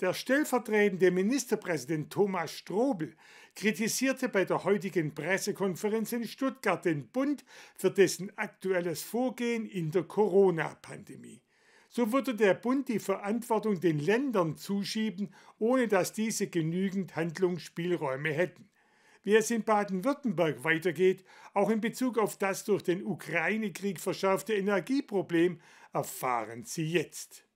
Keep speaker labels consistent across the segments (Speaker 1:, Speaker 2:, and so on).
Speaker 1: Der stellvertretende Ministerpräsident Thomas Strobel kritisierte bei der heutigen Pressekonferenz in Stuttgart den Bund für dessen aktuelles Vorgehen in der Corona-Pandemie. So würde der Bund die Verantwortung den Ländern zuschieben, ohne dass diese genügend Handlungsspielräume hätten. Wie es in Baden-Württemberg weitergeht, auch in Bezug auf das durch den Ukraine-Krieg verschärfte Energieproblem, erfahren Sie jetzt.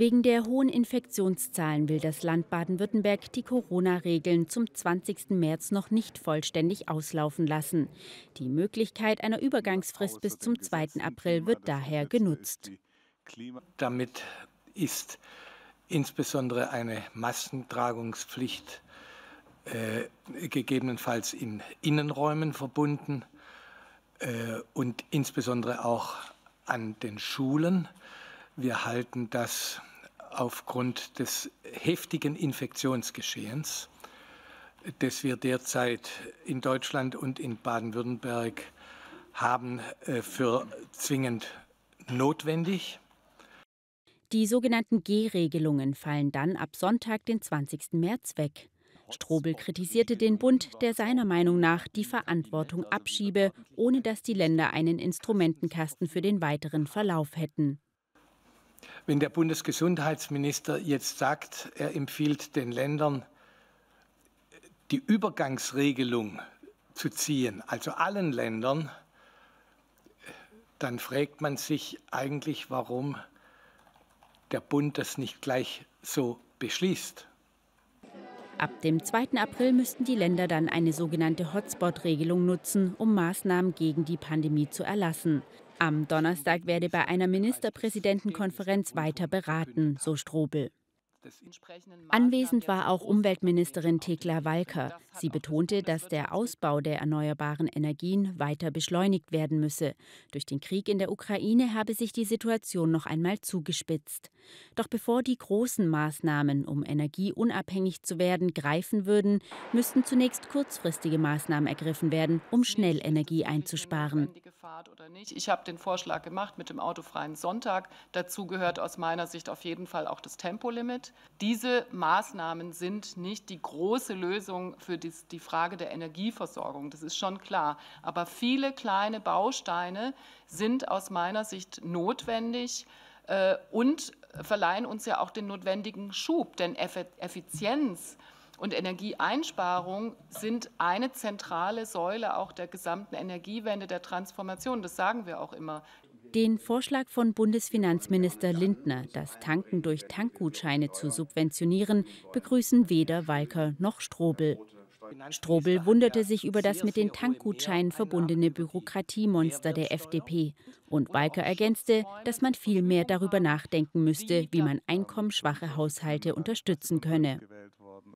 Speaker 2: Wegen der hohen Infektionszahlen will das Land Baden-Württemberg die Corona-Regeln zum 20. März noch nicht vollständig auslaufen lassen. Die Möglichkeit einer Übergangsfrist bis zum 2. April wird daher genutzt.
Speaker 3: Damit ist insbesondere eine Massentragungspflicht äh, gegebenenfalls in Innenräumen verbunden äh, und insbesondere auch an den Schulen. Wir halten das aufgrund des heftigen Infektionsgeschehens, das wir derzeit in Deutschland und in Baden-Württemberg haben, äh, für zwingend notwendig.
Speaker 2: Die sogenannten G-Regelungen fallen dann ab Sonntag, den 20. März weg. Strobel kritisierte den Bund, der seiner Meinung nach die Verantwortung abschiebe, ohne dass die Länder einen Instrumentenkasten für den weiteren Verlauf hätten.
Speaker 3: Wenn der Bundesgesundheitsminister jetzt sagt, er empfiehlt den Ländern, die Übergangsregelung zu ziehen, also allen Ländern, dann fragt man sich eigentlich, warum der Bund das nicht gleich so beschließt.
Speaker 2: Ab dem 2. April müssten die Länder dann eine sogenannte Hotspot-Regelung nutzen, um Maßnahmen gegen die Pandemie zu erlassen. Am Donnerstag werde bei einer Ministerpräsidentenkonferenz weiter beraten, so Strobel. Anwesend war auch Umweltministerin Thekla Walker. Sie betonte, dass der Ausbau der erneuerbaren Energien weiter beschleunigt werden müsse. Durch den Krieg in der Ukraine habe sich die Situation noch einmal zugespitzt. Doch bevor die großen Maßnahmen, um energieunabhängig zu werden, greifen würden, müssten zunächst kurzfristige Maßnahmen ergriffen werden, um schnell Energie einzusparen.
Speaker 4: Ich habe den Vorschlag gemacht mit dem autofreien Sonntag. Dazu gehört aus meiner Sicht auf jeden Fall auch das Tempolimit. Diese Maßnahmen sind nicht die große Lösung für die Frage der Energieversorgung, das ist schon klar. Aber viele kleine Bausteine sind aus meiner Sicht notwendig äh, und verleihen uns ja auch den notwendigen Schub. Denn Effizienz und Energieeinsparung sind eine zentrale Säule auch der gesamten Energiewende, der Transformation. Das sagen wir auch immer.
Speaker 2: Den Vorschlag von Bundesfinanzminister Lindner, das Tanken durch Tankgutscheine zu subventionieren, begrüßen weder Walker noch Strobel. Strobel wunderte sich über das mit den Tankgutscheinen verbundene Bürokratiemonster der FDP. Und Walker ergänzte, dass man viel mehr darüber nachdenken müsste, wie man einkommensschwache Haushalte unterstützen könne.